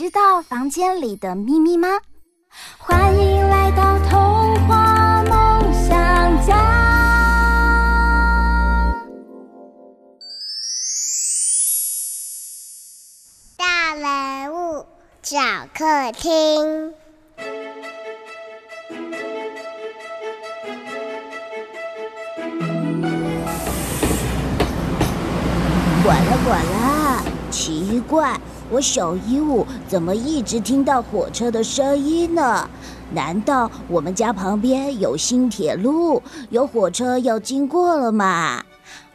知道房间里的秘密吗？欢迎来到童话梦想家。大人物小客厅。管了管了，奇怪，我小鹦鹉怎么一直听到火车的声音呢？难道我们家旁边有新铁路，有火车要经过了吗？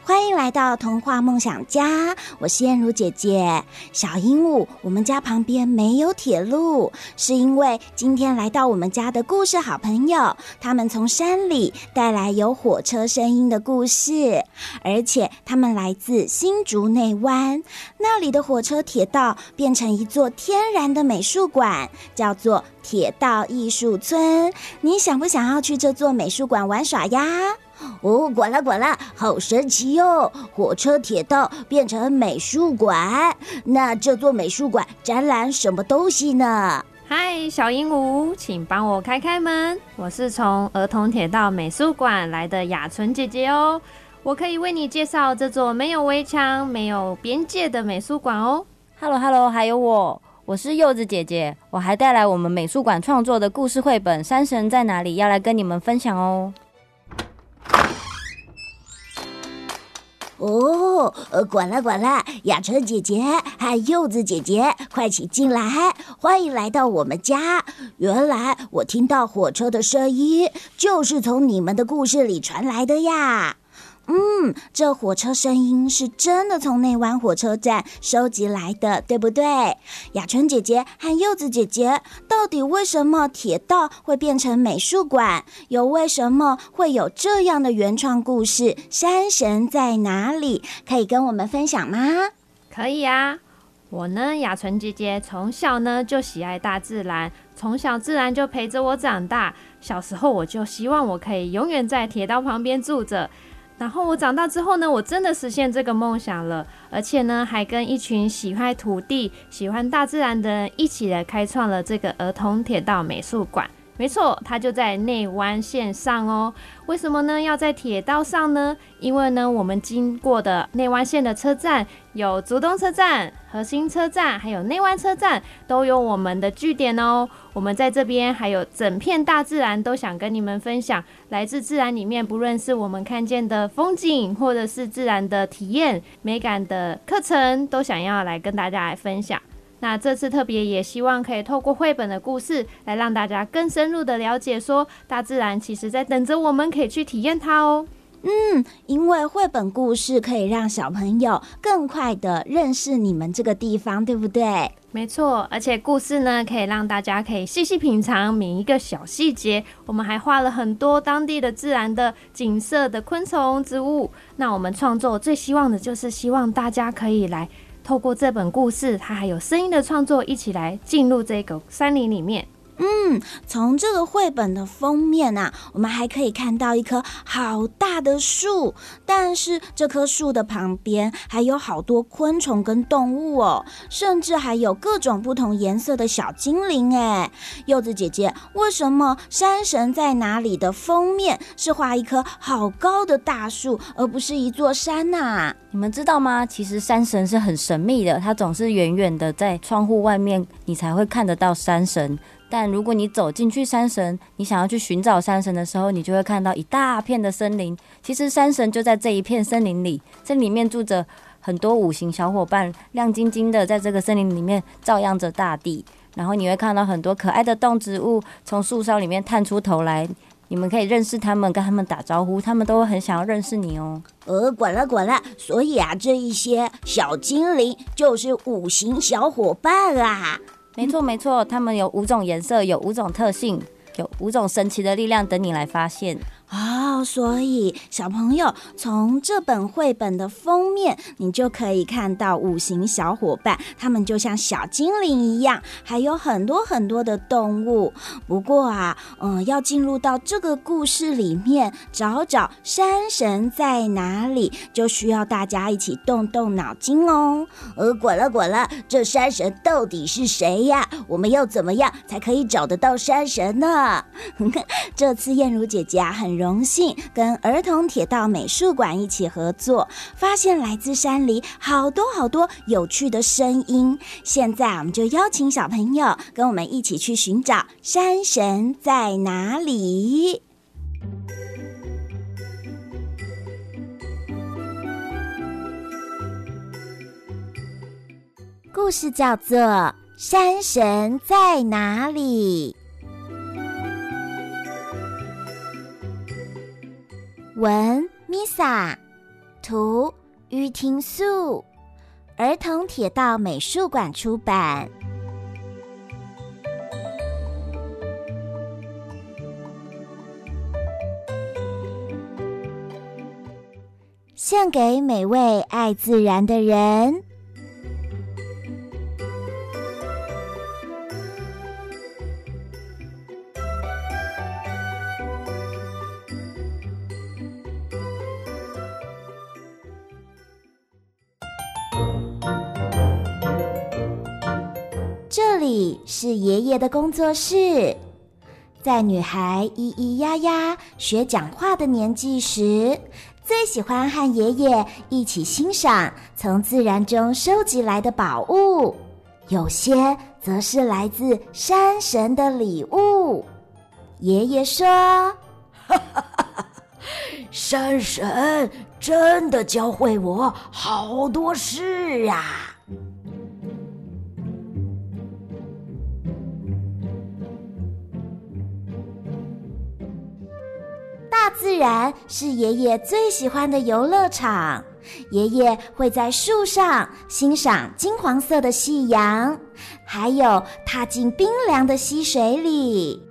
欢迎来到童话梦想家，我是燕如姐姐。小鹦鹉，我们家旁边没有铁路，是因为今天来到我们家的故事好朋友，他们从山里带来有火车声音的故事，而且他们来自新竹内湾，那里的火车铁道变成一座天然的美术馆，叫做铁道艺术村。你想不想要去这座美术馆玩耍呀？哦，管了管了，好神奇哟！火车铁道变成美术馆，那这座美术馆展览什么东西呢？嗨，小鹦鹉，请帮我开开门。我是从儿童铁道美术馆来的雅纯姐姐哦，我可以为你介绍这座没有围墙、没有边界的美术馆哦。Hello Hello，还有我，我是柚子姐姐，我还带来我们美术馆创作的故事绘本《山神在哪里》，要来跟你们分享哦。哦，呃，管了管了，雅纯姐姐和柚子姐姐，快请进来，欢迎来到我们家。原来我听到火车的声音，就是从你们的故事里传来的呀。嗯，这火车声音是真的从内湾火车站收集来的，对不对？雅纯姐姐和柚子姐姐，到底为什么铁道会变成美术馆？又为什么会有这样的原创故事？山神在哪里？可以跟我们分享吗？可以啊，我呢，雅纯姐姐从小呢就喜爱大自然，从小自然就陪着我长大。小时候我就希望我可以永远在铁道旁边住着。然后我长大之后呢，我真的实现这个梦想了，而且呢，还跟一群喜欢土地、喜欢大自然的人一起来开创了这个儿童铁道美术馆。没错，它就在内湾线上哦。为什么呢？要在铁道上呢？因为呢，我们经过的内湾线的车站有竹东车站、核心车站，还有内湾车站，都有我们的据点哦。我们在这边还有整片大自然，都想跟你们分享。来自自然里面，不论是我们看见的风景，或者是自然的体验、美感的课程，都想要来跟大家来分享。那这次特别也希望可以透过绘本的故事，来让大家更深入的了解，说大自然其实在等着我们，可以去体验它哦。嗯，因为绘本故事可以让小朋友更快的认识你们这个地方，对不对？没错，而且故事呢，可以让大家可以细细品尝每一个小细节。我们还画了很多当地的自然的景色的昆虫、植物。那我们创作最希望的就是希望大家可以来。透过这本故事，它还有声音的创作，一起来进入这个山林里面。嗯，从这个绘本的封面啊，我们还可以看到一棵好大的树，但是这棵树的旁边还有好多昆虫跟动物哦，甚至还有各种不同颜色的小精灵。哎，柚子姐姐，为什么山神在哪里的封面是画一棵好高的大树，而不是一座山呐？你们知道吗？其实山神是很神秘的，它总是远远的在窗户外面，你才会看得到山神。但如果你走进去山神，你想要去寻找山神的时候，你就会看到一大片的森林。其实山神就在这一片森林里，这里面住着很多五行小伙伴，亮晶晶的在这个森林里面照耀着大地。然后你会看到很多可爱的动植物从树梢里面探出头来，你们可以认识他们，跟他们打招呼，他们都会很想要认识你哦。呃，管了管了，所以啊，这一些小精灵就是五行小伙伴啊。没错没错，他们有五种颜色，有五种特性，有五种神奇的力量等你来发现。哦，所以小朋友从这本绘本的封面，你就可以看到五行小伙伴，他们就像小精灵一样，还有很多很多的动物。不过啊，嗯，要进入到这个故事里面，找找山神在哪里，就需要大家一起动动脑筋哦。呃，滚了滚了，这山神到底是谁呀？我们要怎么样才可以找得到山神呢？这次燕如姐姐啊，很容。荣幸跟儿童铁道美术馆一起合作，发现来自山里好多好多有趣的声音。现在我们就邀请小朋友跟我们一起去寻找山神在哪里。故事叫做《山神在哪里》。文：Misa，，图玉婷素，儿童铁道美术馆出版。献给每位爱自然的人。是爷爷的工作室。在女孩咿咿呀呀学讲话的年纪时，最喜欢和爷爷一起欣赏从自然中收集来的宝物，有些则是来自山神的礼物。爷爷说：“，山神真的教会我好多事啊。”然是爷爷最喜欢的游乐场。爷爷会在树上欣赏金黄色的夕阳，还有踏进冰凉的溪水里。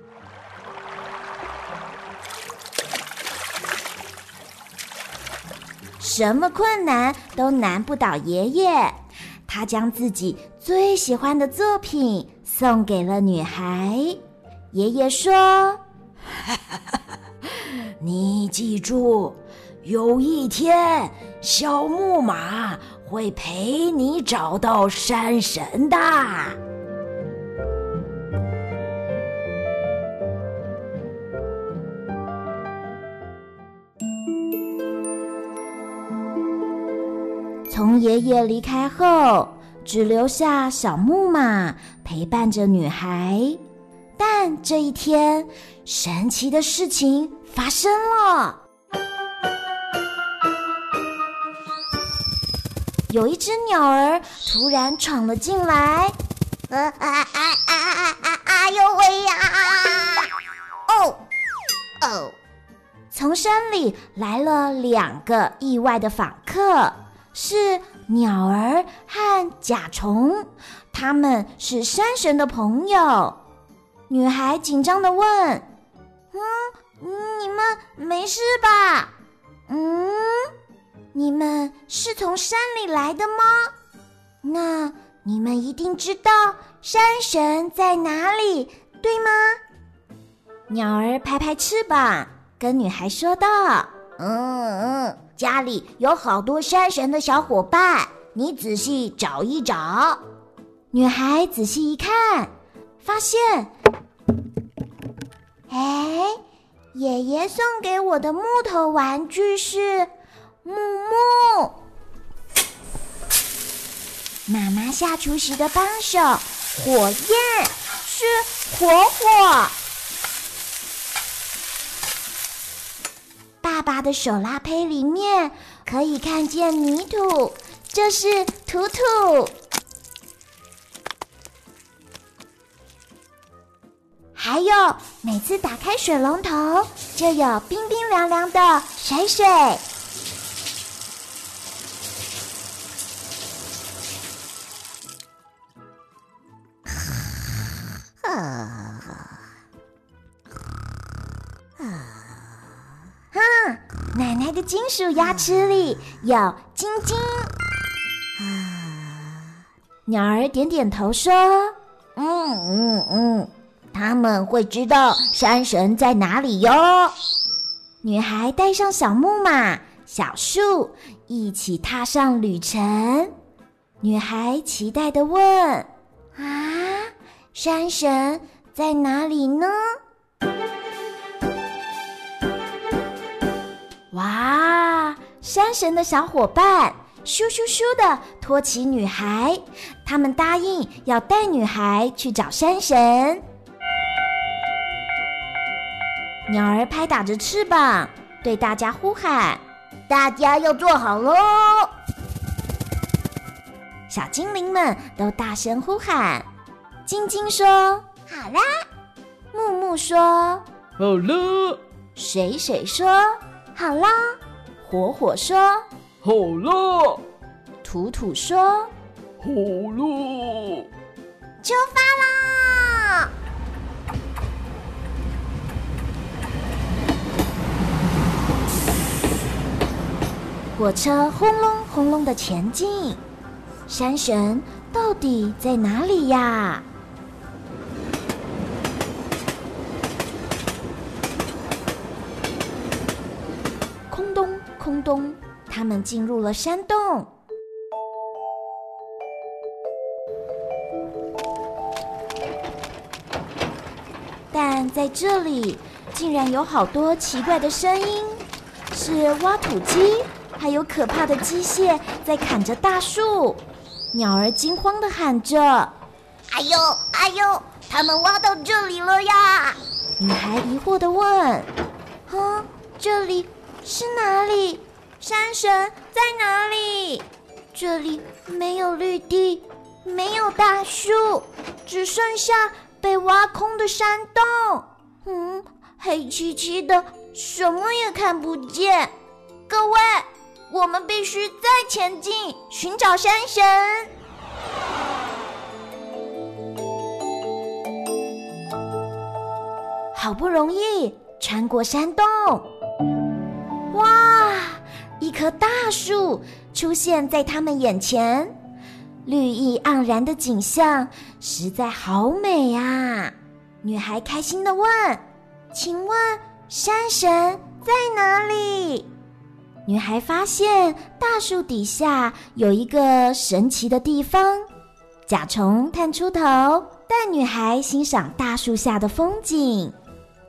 什么困难都难不倒爷爷。他将自己最喜欢的作品送给了女孩。爷爷说。你记住，有一天，小木马会陪你找到山神的。从爷爷离开后，只留下小木马陪伴着女孩。但这一天，神奇的事情发生了。有一只鸟儿突然闯了进来，啊啊啊啊啊啊！哎呦喂呀！哦哦，从山里来了两个意外的访客，是鸟儿和甲虫，他们是山神的朋友。女孩紧张地问：“嗯，你们没事吧？嗯，你们是从山里来的吗？那你们一定知道山神在哪里，对吗？”鸟儿拍拍翅膀，跟女孩说道：“嗯嗯，家里有好多山神的小伙伴，你仔细找一找。”女孩仔细一看，发现。哎，爷爷送给我的木头玩具是木木，妈妈下厨时的帮手火焰是火火，爸爸的手拉胚里面可以看见泥土，这是土土。还有每次打开水龙头，就有冰冰凉凉的水水。哼，奶奶的金属牙齿里有晶晶。啊鸟儿点点头说：“嗯嗯嗯，他们会知道山神在哪里哟。”女孩带上小木马、小树，一起踏上旅程。女孩期待的问：“啊，山神在哪里呢？”哇，山神的小伙伴！咻咻咻的托起女孩，他们答应要带女孩去找山神。鸟儿拍打着翅膀，对大家呼喊：“大家要坐好喽！”小精灵们都大声呼喊：“晶晶说好啦，木木说好了，水水说好啦，火火说。”好了，土土说：“好了，出发啦！”火车轰隆轰隆的前进，山神到底在哪里呀？空洞，空洞。他们进入了山洞，但在这里竟然有好多奇怪的声音，是挖土机，还有可怕的机械在砍着大树。鸟儿惊慌地喊着：“哎呦，哎呦，他们挖到这里了呀！”女孩疑惑地问：“啊，这里是哪里？”山神在哪里？这里没有绿地，没有大树，只剩下被挖空的山洞。嗯，黑漆漆的，什么也看不见。各位，我们必须再前进，寻找山神。好不容易穿过山洞，哇！一棵大树出现在他们眼前，绿意盎然的景象实在好美啊！女孩开心的问：“请问山神在哪里？”女孩发现大树底下有一个神奇的地方，甲虫探出头，带女孩欣赏大树下的风景。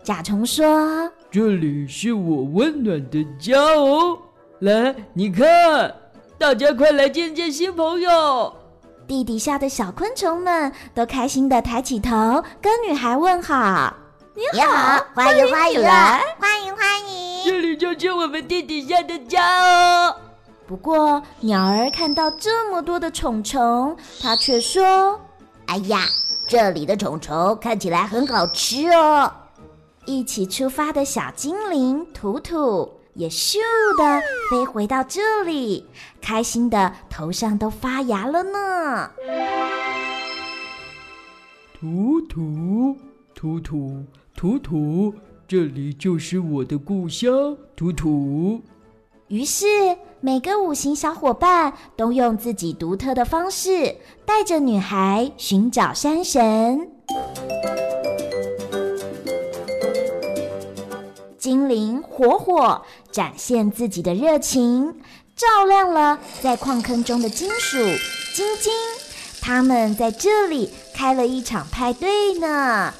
甲虫说：“这里是我温暖的家哦。”来，你看，大家快来见见新朋友！地底下的小昆虫们都开心的抬起头，跟女孩问好。你好，欢迎欢迎来，欢迎欢迎！这里就是我们地底下的家哦。不过，鸟儿看到这么多的虫虫，它却说：“哎呀，这里的虫虫看起来很好吃哦。”一起出发的小精灵图图。也咻的飞回到这里，开心的头上都发芽了呢。图图图图图图，这里就是我的故乡，图图。于是每个五行小伙伴都用自己独特的方式，带着女孩寻找山神。精灵火火展现自己的热情，照亮了在矿坑中的金属晶晶。他们在这里开了一场派对呢！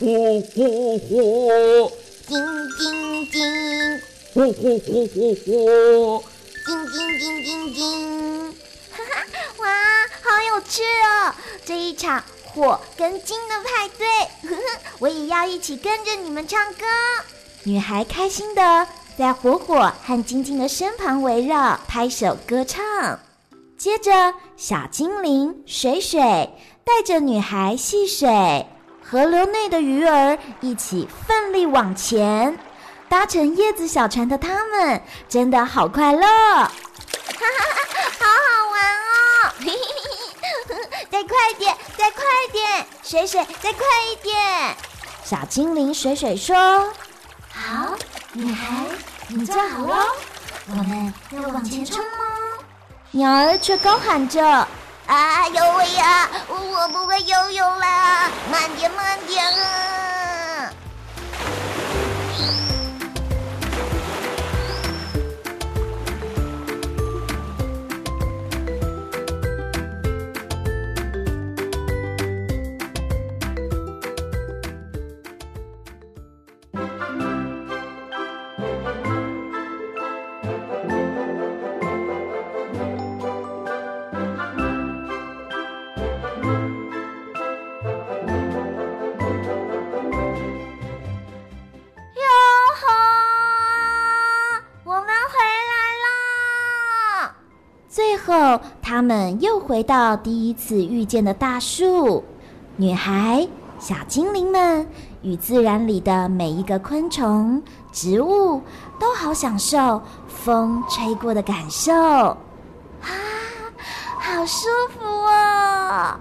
火火火，晶晶晶，火火火火火，晶晶晶晶晶。哈哈，哇，好有趣哦！这一场火跟金的派对，呵呵，我也要一起跟着你们唱歌。女孩开心的在火火和晶晶的身旁围绕，拍手歌唱。接着，小精灵水水带着女孩戏水、河流内的鱼儿一起奋力往前。搭乘叶子小船的他们，真的好快乐！哈哈哈，好好玩哦！嘿嘿嘿，再快点，再快点！水水，再快一点！小精灵水水说：“好，女孩，你坐好喽，我们要往前冲哦？”鸟儿却高喊着：“啊，呦喂呀，我不会游泳啦，慢点，慢点啊！”他们又回到第一次遇见的大树。女孩、小精灵们与自然里的每一个昆虫、植物都好享受风吹过的感受。啊，好舒服哦！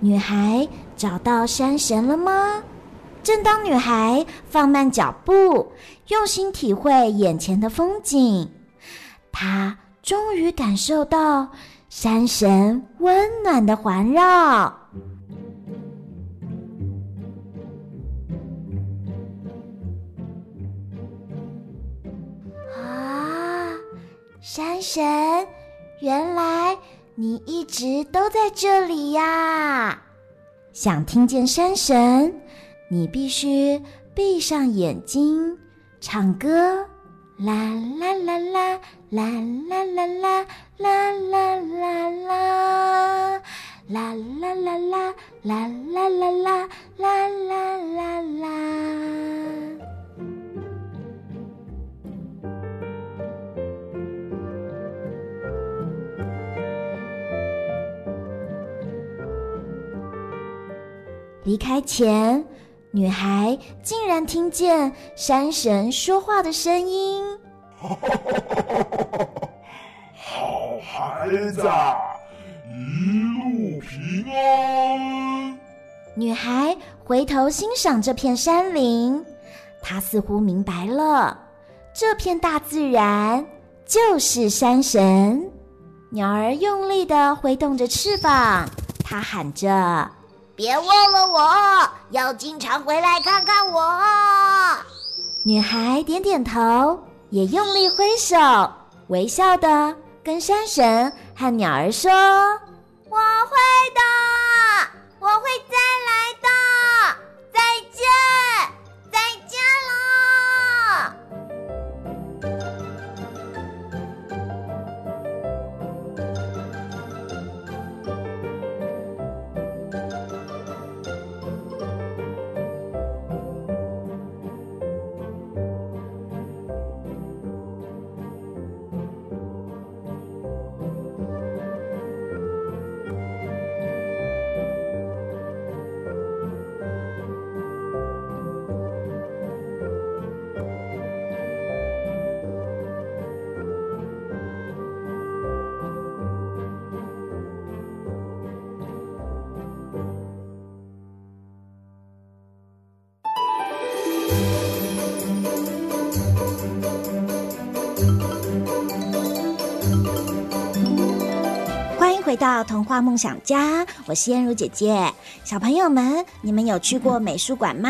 女孩找到山神了吗？正当女孩放慢脚步，用心体会眼前的风景，她。终于感受到山神温暖的环绕啊！山神，原来你一直都在这里呀！想听见山神，你必须闭上眼睛，唱歌。啦啦啦啦啦啦啦啦啦啦啦啦，啦啦啦啦啦啦啦啦啦啦啦啦。离开前。女孩竟然听见山神说话的声音。好孩子，一路平安。女孩回头欣赏这片山林，她似乎明白了，这片大自然就是山神。鸟儿用力地挥动着翅膀，它喊着。别忘了我，要经常回来看看我。女孩点点头，也用力挥手，微笑的跟山神和鸟儿说：“我会的，Thank you. 回到童话梦想家，我是燕如姐姐。小朋友们，你们有去过美术馆吗？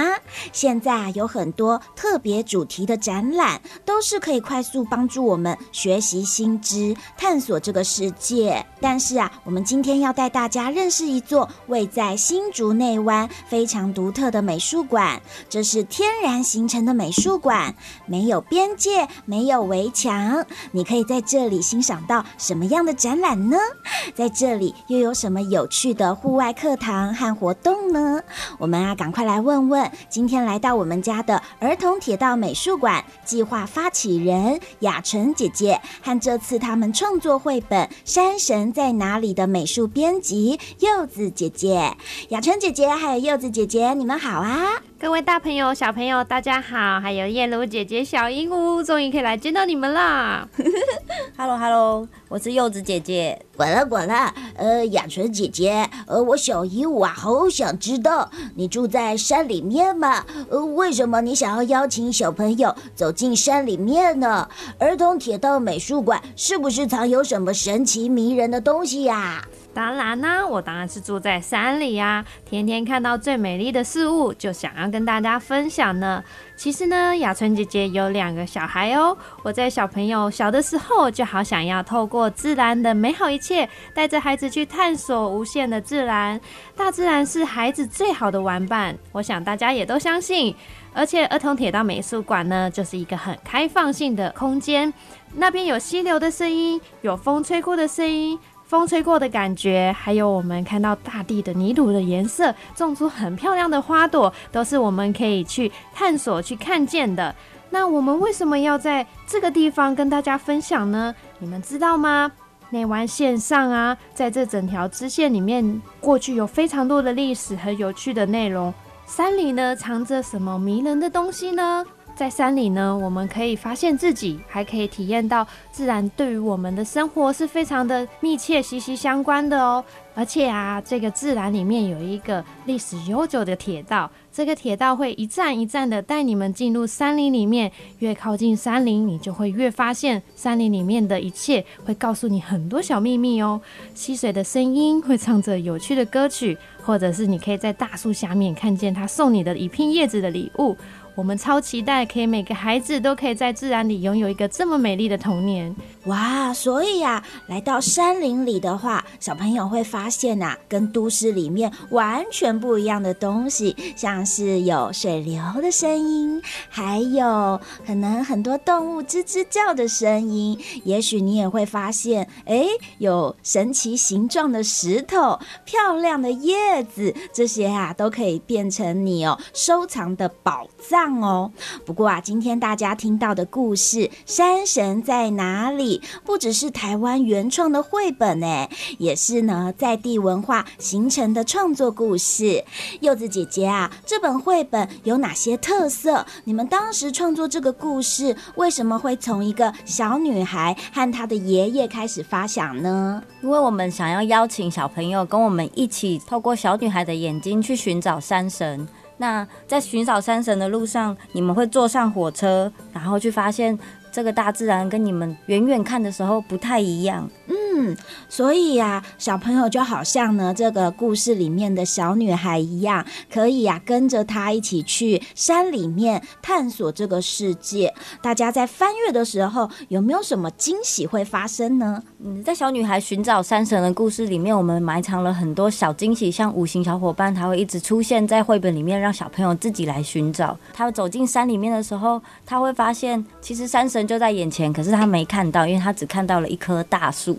现在有很多特别主题的展览，都是可以快速帮助我们学习新知、探索这个世界。但是啊，我们今天要带大家认识一座位在新竹内湾非常独特的美术馆。这是天然形成的美术馆，没有边界，没有围墙。你可以在这里欣赏到什么样的展览呢？在在这里又有什么有趣的户外课堂和活动呢？我们啊，赶快来问问今天来到我们家的儿童铁道美术馆计划发起人雅纯姐姐，和这次他们创作绘本《山神在哪里》的美术编辑柚子姐姐。雅纯姐姐还有柚子姐姐，你们好啊！各位大朋友、小朋友，大家好！还有燕如姐姐、小鹦鹉，终于可以来见到你们啦！Hello，Hello，我是柚子姐姐。滚了滚了，呃，雅纯姐姐，呃，我小姨我啊，好想知道你住在山里面吗？呃，为什么你想要邀请小朋友走进山里面呢？儿童铁道美术馆是不是藏有什么神奇迷人的东西呀？当然啦、我当然是住在山里呀、天天看到最美丽的事物，就想要跟大家分享呢。其实呢，雅纯姐姐有两个小孩哦。我在小朋友小的时候，就好想要透过自然的美好一切，带着孩子去探索无限的自然。大自然是孩子最好的玩伴，我想大家也都相信。而且儿童铁道美术馆呢，就是一个很开放性的空间，那边有溪流的声音，有风吹过的声音。风吹过的感觉，还有我们看到大地的泥土的颜色，种出很漂亮的花朵，都是我们可以去探索、去看见的。那我们为什么要在这个地方跟大家分享呢？你们知道吗？内湾线上啊，在这整条支线里面，过去有非常多的历史和有趣的内容。山里呢，藏着什么迷人的东西呢？在山里呢，我们可以发现自己，还可以体验到自然对于我们的生活是非常的密切、息息相关的哦。而且啊，这个自然里面有一个历史悠久的铁道，这个铁道会一站一站的带你们进入山林里面。越靠近山林，你就会越发现山林里面的一切会告诉你很多小秘密哦。溪水的声音会唱着有趣的歌曲，或者是你可以在大树下面看见他送你的一片叶子的礼物。我们超期待，可以每个孩子都可以在自然里拥有一个这么美丽的童年。哇，所以呀、啊，来到山林里的话，小朋友会发现呐、跟都市里面完全不一样的东西，像是有水流的声音，还有可能很多动物吱吱叫的声音。也许你也会发现，哎，有神奇形状的石头、漂亮的叶子，这些啊都可以变成你哦收藏的宝藏。哦，不过啊，今天大家听到的故事《山神在哪里》，不只是台湾原创的绘本呢，也是呢在地文化形成的创作故事。柚子姐姐啊，这本绘本有哪些特色？你们当时创作这个故事，为什么会从一个小女孩和她的爷爷开始发想呢？因为我们想要邀请小朋友跟我们一起，透过小女孩的眼睛去寻找山神。那在寻找山神的路上，你们会坐上火车，然后去发现这个大自然跟你们远远看的时候不太一样。嗯，所以呀、小朋友就好像呢这个故事里面的小女孩一样，可以呀、跟着她一起去山里面探索这个世界。大家在翻阅的时候，有没有什么惊喜会发生呢？嗯，在小女孩寻找山神的故事里面，我们埋藏了很多小惊喜，像五行小伙伴，他会一直出现在绘本里面，让小朋友自己来寻找。他走进山里面的时候，他会发现其实山神就在眼前，可是他没看到，因为他只看到了一棵大树。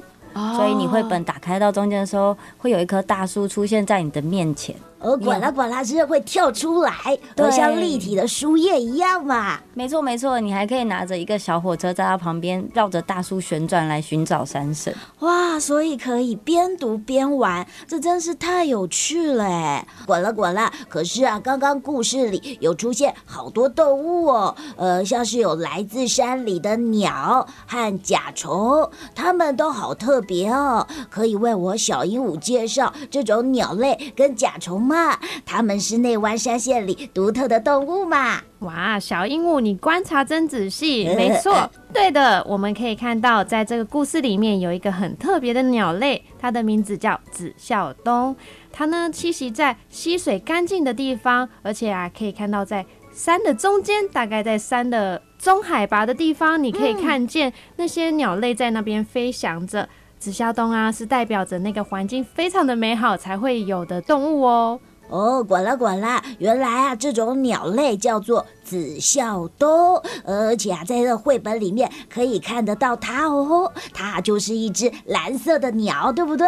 所以你绘本打开到中间的时候，会有一棵大树出现在你的面前。哦，管啦管啦，是会跳出来，都像立体的书页一样嘛。没错没错，你还可以拿着一个小火车在它旁边绕着大树旋转来寻找山神。哇，所以可以边读边玩，这真是太有趣了哎！管啦滚啦，可是啊，刚刚故事里有出现好多动物哦，呃，像是有来自山里的鸟和甲虫，它们都好特别哦。可以为我小鹦鹉介绍这种鸟类跟甲虫吗？它们是内湾山县里独特的动物嘛？哇，小鹦鹉，你观察真仔细。没 错，对的，我们可以看到，在这个故事里面有一个很特别的鸟类，它的名字叫紫啸东。它呢栖息在溪水干净的地方，而且啊，可以看到在山的中间，大概在山的中海拔的地方，你可以看见那些鸟类在那边飞翔着。紫霄洞啊，是代表着那个环境非常的美好才会有的动物哦。哦，管了管了，原来啊，这种鸟类叫做紫孝东，而且啊，在这绘本里面可以看得到它哦，它就是一只蓝色的鸟，对不对？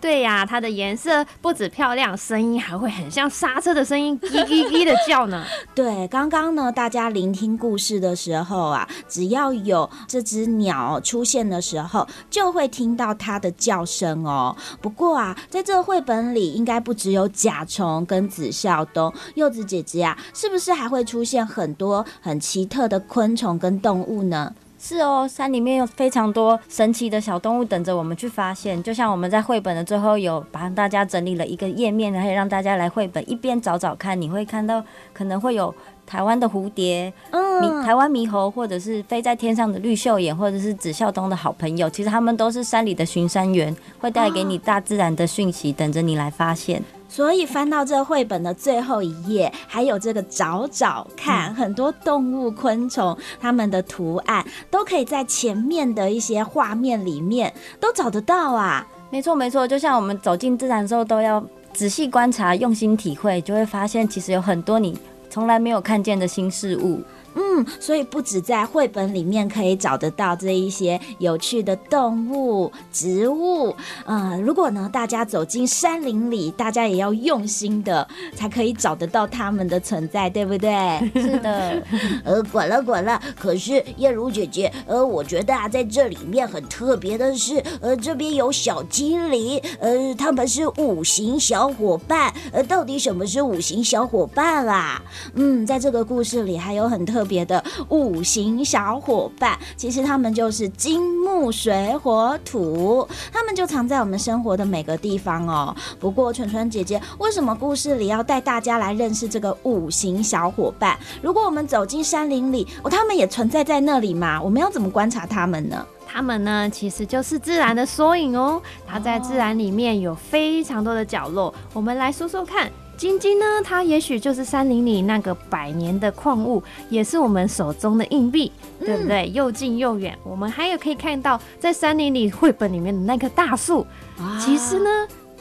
对呀，它的颜色不止漂亮，声音还会很像刹车的声音，叽叽叽的叫呢。对，刚刚呢，大家聆听故事的时候啊，只要有这只鸟出现的时候，就会听到它的叫声哦。不过啊，在这个绘本里，应该不只有甲虫跟紫孝东，柚子姐姐啊，是不是还会出现很多很奇特的昆虫跟动物呢？是哦，山里面有非常多神奇的小动物等着我们去发现。就像我们在绘本的最后有帮大家整理了一个页面，可以让大家来绘本一边找找看，你会看到可能会有台湾的蝴蝶，嗯，台湾猕猴，或者是飞在天上的绿袖眼，或者是紫孝东的好朋友。其实他们都是山里的巡山员，会带给你大自然的讯息，等着你来发现。所以翻到这绘本的最后一页，还有这个找找看，嗯、很多动物、昆虫，它们的图案都可以在前面的一些画面里面都找得到啊。没错，没错，就像我们走进自然的时候，都要仔细观察、用心体会，就会发现其实有很多你从来没有看见的新事物。嗯，所以不止在绘本里面可以找得到这一些有趣的动物、植物，呃，如果呢大家走进山林里，大家也要用心的，才可以找得到它们的存在，对不对？是的。呃，管了管了，可是燕如姐姐，呃，我觉得啊，在这里面很特别的是，呃，这边有小精灵，呃，他们是五行小伙伴，呃，到底什么是五行小伙伴啊？嗯，在这个故事里还有很特。别的五行小伙伴，其实他们就是金木水火土，他们就藏在我们生活的每个地方哦。不过纯纯姐姐，为什么故事里要带大家来认识这个五行小伙伴？如果我们走进山林里，哦，他们也存在在那里吗？我们要怎么观察他们呢？他们呢，其实就是自然的缩影哦。它在自然里面有非常多的角落，我们来说说看。晶晶呢，它也许就是山林里那个百年的矿物，也是我们手中的硬币，嗯、对不对？又近又远。我们还有可以看到，在山林里绘本里面的那棵大树，啊、其实呢，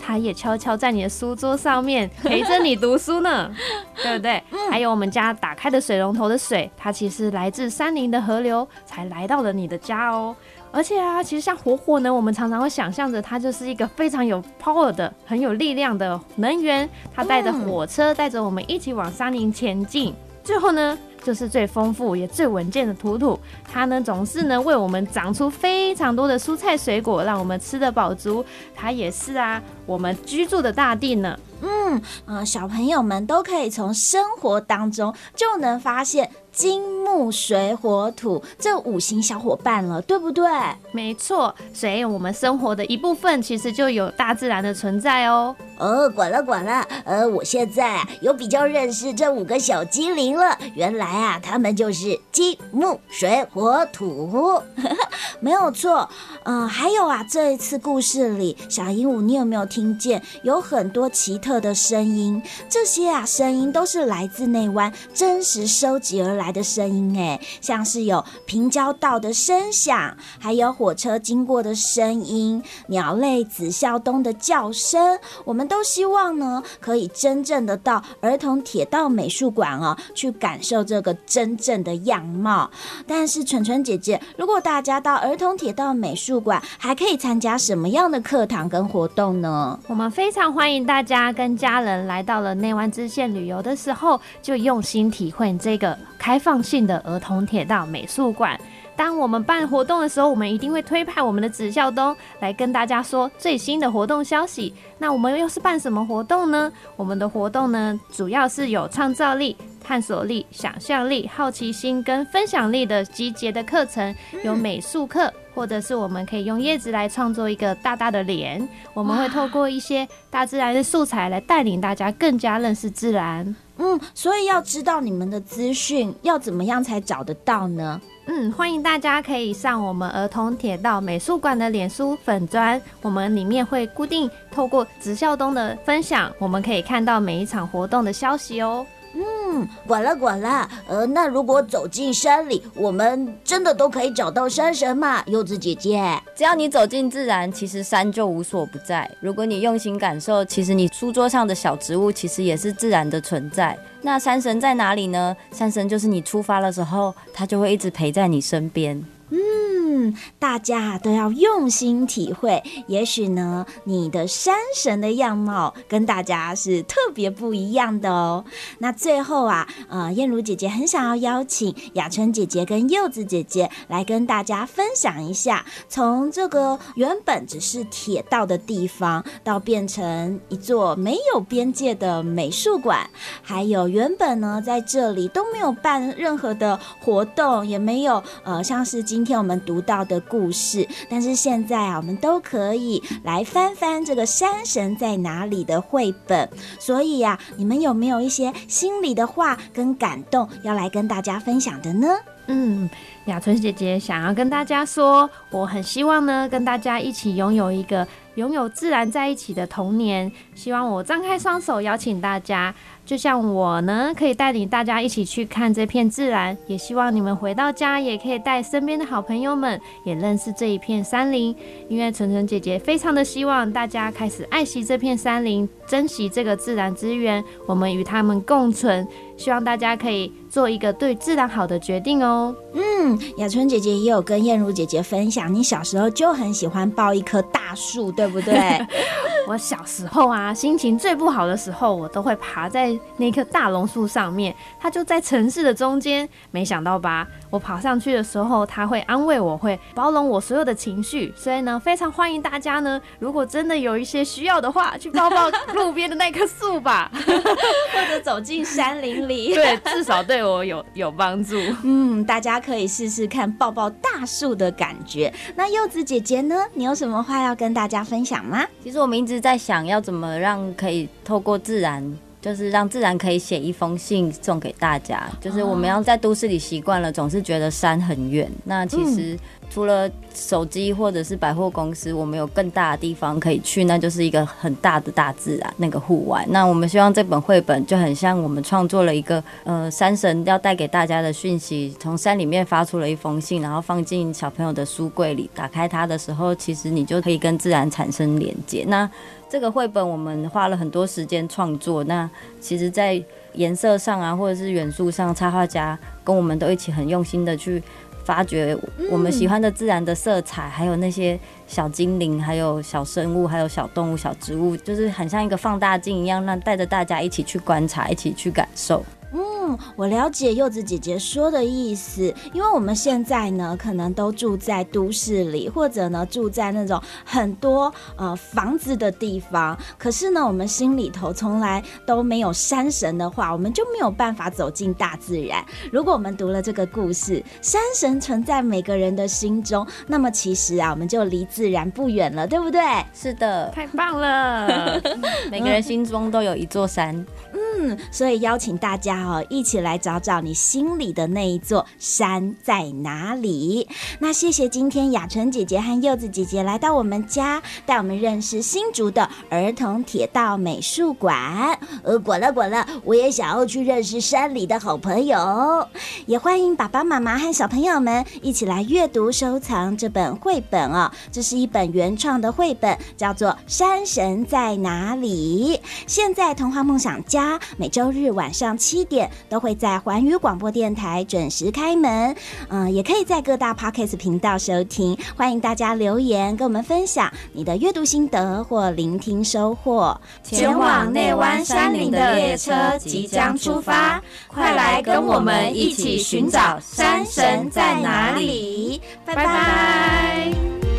它也悄悄在你的书桌上面陪着你读书呢，对不对？嗯、还有我们家打开的水龙头的水，它其实来自山林的河流，才来到了你的家哦。而且啊，其实像火火呢，我们常常会想象着它就是一个非常有 power 的、很有力量的能源，它带着火车，带着我们一起往山林前进。最后呢，就是最丰富也最稳健的土土，它呢总是呢为我们长出非常多的蔬菜水果，让我们吃得饱足。它也是啊，我们居住的大地呢。嗯，呃，小朋友们都可以从生活当中就能发现。金木水火土这五行小伙伴了，对不对？没错，所以我们生活的一部分其实就有大自然的存在哦。哦，管了管了，呃，我现在啊有比较认识这五个小精灵了。原来啊，他们就是金木水火土，没有错。嗯、呃，还有啊，这一次故事里，小鹦鹉，你有没有听见有很多奇特的声音？这些啊声音都是来自内湾真实收集而来。来的声音哎，像是有平交道的声响，还有火车经过的声音，鸟类紫孝东的叫声。我们都希望呢，可以真正的到儿童铁道美术馆哦，去感受这个真正的样貌。但是纯纯姐姐，如果大家到儿童铁道美术馆，还可以参加什么样的课堂跟活动呢？我们非常欢迎大家跟家人来到了内湾支线旅游的时候，就用心体会这个开。开放性的儿童铁道美术馆。当我们办活动的时候，我们一定会推派我们的子孝东来跟大家说最新的活动消息。那我们又是办什么活动呢？我们的活动呢，主要是有创造力、探索力、想象力、好奇心跟分享力的集结的课程，有美术课，或者是我们可以用叶子来创作一个大大的脸。我们会透过一些大自然的素材来带领大家更加认识自然。嗯，所以要知道你们的资讯，要怎么样才找得到呢？嗯，欢迎大家可以上我们儿童铁道美术馆的脸书粉砖，我们里面会固定透过紫孝东的分享，我们可以看到每一场活动的消息哦。嗯。嗯，管了管了。呃，那如果走进山里，我们真的都可以找到山神吗？柚子姐姐，只要你走进自然，其实山就无所不在。如果你用心感受，其实你书桌上的小植物，其实也是自然的存在。那山神在哪里呢？山神就是你出发的时候，他就会一直陪在你身边。嗯，大家都要用心体会。也许呢，你的山神的样貌跟大家是特别不一样的哦。那最后啊，呃，燕如姐姐很想要邀请雅春姐姐跟柚子姐姐来跟大家分享一下，从这个原本只是铁道的地方，到变成一座没有边界的美术馆，还有原本呢在这里都没有办任何的活动，也没有呃，像是今今天我们读到的故事，但是现在啊，我们都可以来翻翻这个山神在哪里的绘本。所以呀、啊，你们有没有一些心里的话跟感动要来跟大家分享的呢？嗯，雅春姐姐想要跟大家说，我很希望呢，跟大家一起拥有一个拥有自然在一起的童年。希望我张开双手，邀请大家。就像我呢，可以带领大家一起去看这片自然，也希望你们回到家也可以带身边的好朋友们也认识这一片山林。因为纯纯姐姐非常的希望大家开始爱惜这片山林，珍惜这个自然资源，我们与他们共存。希望大家可以做一个对自然好的决定哦。嗯，雅春姐姐也有跟燕如姐姐分享，你小时候就很喜欢抱一棵大树，对不对？我小时候啊，心情最不好的时候，我都会爬在那棵大榕树上面。它就在城市的中间，没想到吧？我爬上去的时候，它会安慰我，会包容我所有的情绪。所以呢，非常欢迎大家呢，如果真的有一些需要的话，去抱抱路边的那棵树吧，或者走进山林里。对，至少对我有有帮助。嗯，大家可以试试看抱抱大树的感觉。那柚子姐姐呢？你有什么话要跟大家分享吗？其实我们一直在想要怎么让可以透过自然，就是让自然可以写一封信送给大家。就是我们要在都市里习惯了，总是觉得山很远。那其实。除了手机或者是百货公司，我们有更大的地方可以去，那就是一个很大的大自然，那个户外。那我们希望这本绘本就很像我们创作了一个呃山神要带给大家的讯息，从山里面发出了一封信，然后放进小朋友的书柜里，打开它的时候，其实你就可以跟自然产生连接。那这个绘本我们花了很多时间创作，那其实在颜色上啊，或者是元素上，插画家跟我们都一起很用心的去。发掘我们喜欢的自然的色彩，还有那些小精灵，还有小生物，还有小动物、小植物，就是很像一个放大镜一样，让带着大家一起去观察，一起去感受。嗯，我了解柚子姐姐说的意思，因为我们现在呢，可能都住在都市里，或者呢住在那种很多呃房子的地方。可是呢，我们心里头从来都没有山神的话，我们就没有办法走进大自然。如果我们读了这个故事，山神存在每个人的心中，那么其实啊，我们就离自然不远了，对不对？是的，太棒了，每个人心中都有一座山。嗯，所以邀请大家哦，一起来找找你心里的那一座山在哪里。那谢谢今天雅纯姐姐和柚子姐姐来到我们家，带我们认识新竹的儿童铁道美术馆。呃，管了管了，我也想要去认识山里的好朋友。也欢迎爸爸妈妈和小朋友们一起来阅读收藏这本绘本哦。这是一本原创的绘本，叫做《山神在哪里》。现在童话梦想家。每周日晚上七点都会在环宇广播电台准时开门，嗯、也可以在各大 Podcast 频道收听。欢迎大家留言跟我们分享你的阅读心得或聆听收获。前往内湾山林的列车即将出发，快来跟我们一起寻找山神在哪里。拜拜。